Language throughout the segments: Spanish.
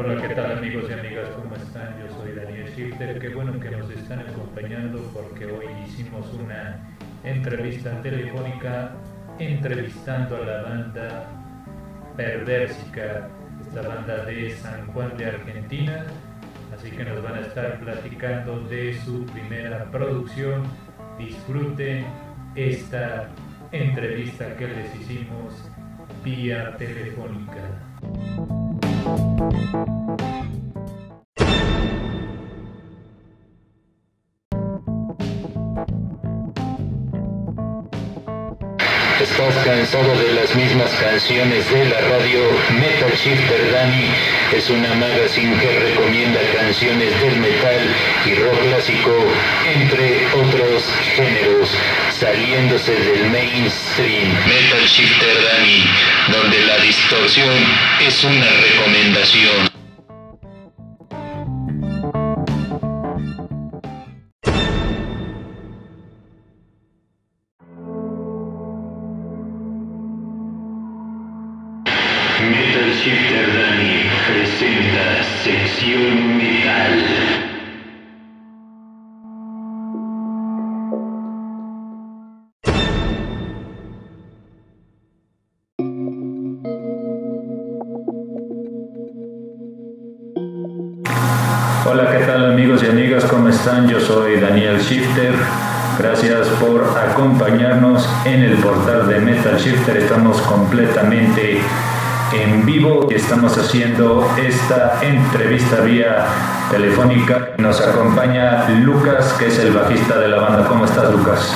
Hola, ¿qué tal amigos y amigas? ¿Cómo están? Yo soy Daniel Schifter. Qué bueno que nos están acompañando porque hoy hicimos una entrevista telefónica entrevistando a la banda Perversica, esta banda de San Juan de Argentina. Así que nos van a estar platicando de su primera producción. Disfruten esta entrevista que les hicimos vía telefónica. ¿Estás cansado de las mismas canciones de la radio? Metal Shifter Danny es una magazine que recomienda canciones del metal y rock clásico, entre otros géneros, saliéndose del mainstream. Metal Shifter Danny, donde la distorsión es una recomendación. Metal Shifter Danny presenta sección Hola, ¿qué tal amigos y amigas? ¿Cómo están? Yo soy Daniel Shifter. Gracias por acompañarnos en el portal de Metal Shifter. Estamos completamente en vivo y estamos haciendo esta entrevista vía telefónica. Nos acompaña Lucas, que es el bajista de la banda. ¿Cómo estás, Lucas?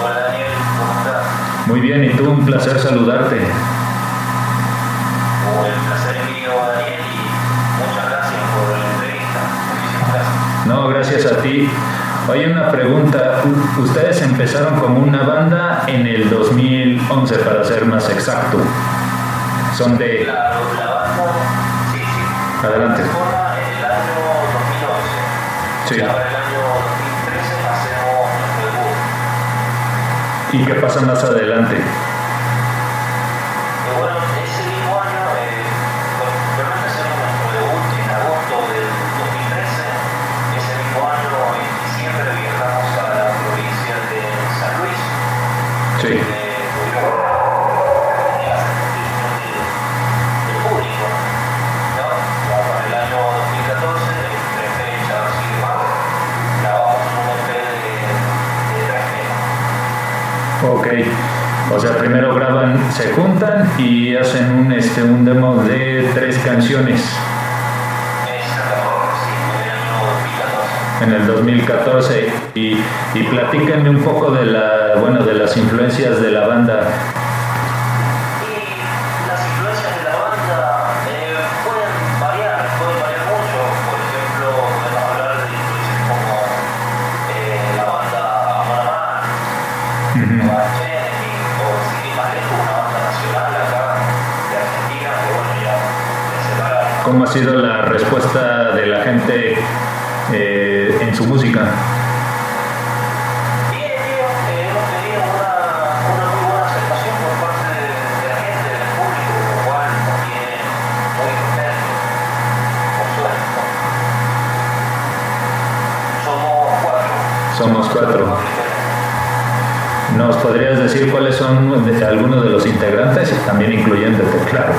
Hola Daniel, ¿cómo estás? Muy bien, y tú, un placer saludarte. Oh, el placer mío, Daniel, No, gracias a ti. Oye, una pregunta. Ustedes empezaron como una banda en el 2011, para ser más exacto. Son de... Claro, la banda, sí, sí. Adelante. Forma en el año 2011. Sí. Y ahora el año 2013 hacemos nuestro debut. ¿Y qué pasa más adelante? Ok. O sea, primero graban, se juntan y hacen un, este, un demo de tres canciones Exactamente, sí, en el año 2014. en el 2014. Y, y platíquenme un poco de, la, bueno, de las influencias de la banda. ¿Cómo ha sido la respuesta de la gente eh, en su música? Eh, hemos tenido una, muy buena aceptación por parte de, la gente, del público, nos tiene muy contentos, por suerte. Somos cuatro. Somos cuatro. ¿Nos podrías decir cuáles son algunos de los integrantes, también incluyéndote, claro?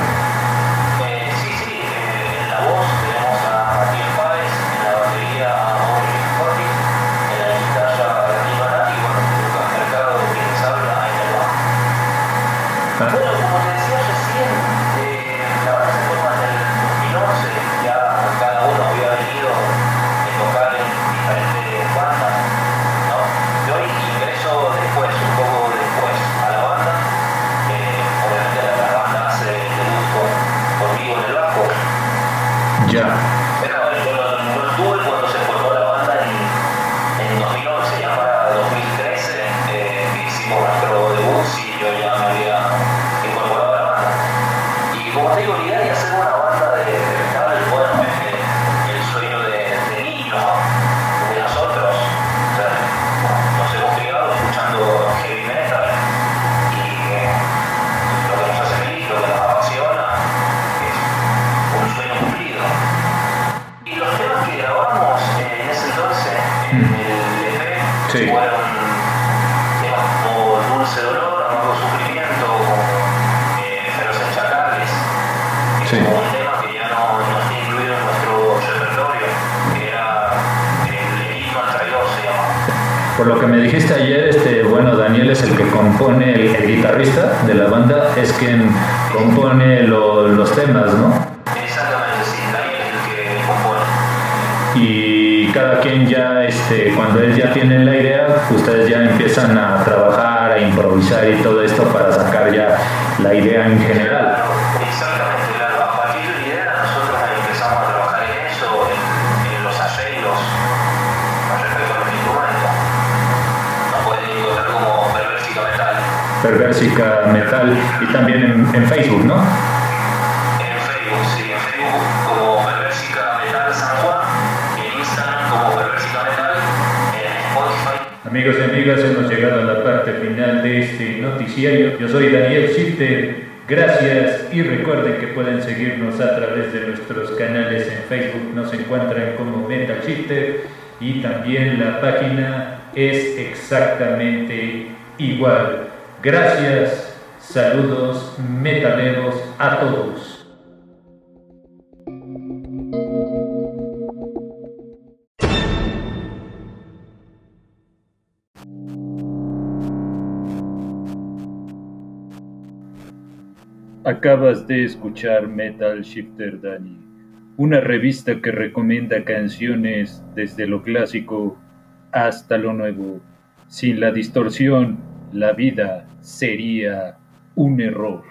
sí. jugaron temas como Dulce Dolor, Amargo Sufrimiento, eh, Feroces Chacales, que sí. un tema que ya no, no está incluido en nuestro repertorio, que era el enigma al traidor, se llama. Por lo que me dijiste ayer, este, bueno, Daniel es el que compone, el, el guitarrista de la banda, es quien compone lo, los temas, ¿no? Quien ya, este, cuando él ya tiene la idea, ustedes ya empiezan a trabajar, a improvisar y todo esto para sacar ya la idea en general. Perversica Metal y también en, Facebook, ¿no? Amigos y amigas, hemos llegado a la parte final de este noticiario. Yo soy Daniel Shifter. Gracias y recuerden que pueden seguirnos a través de nuestros canales en Facebook. Nos encuentran como Metal Shifter y también la página es exactamente igual. Gracias, saludos metaleros a todos. Acabas de escuchar Metal Shifter Danny, una revista que recomienda canciones desde lo clásico hasta lo nuevo, sin la distorsión la vida sería un error.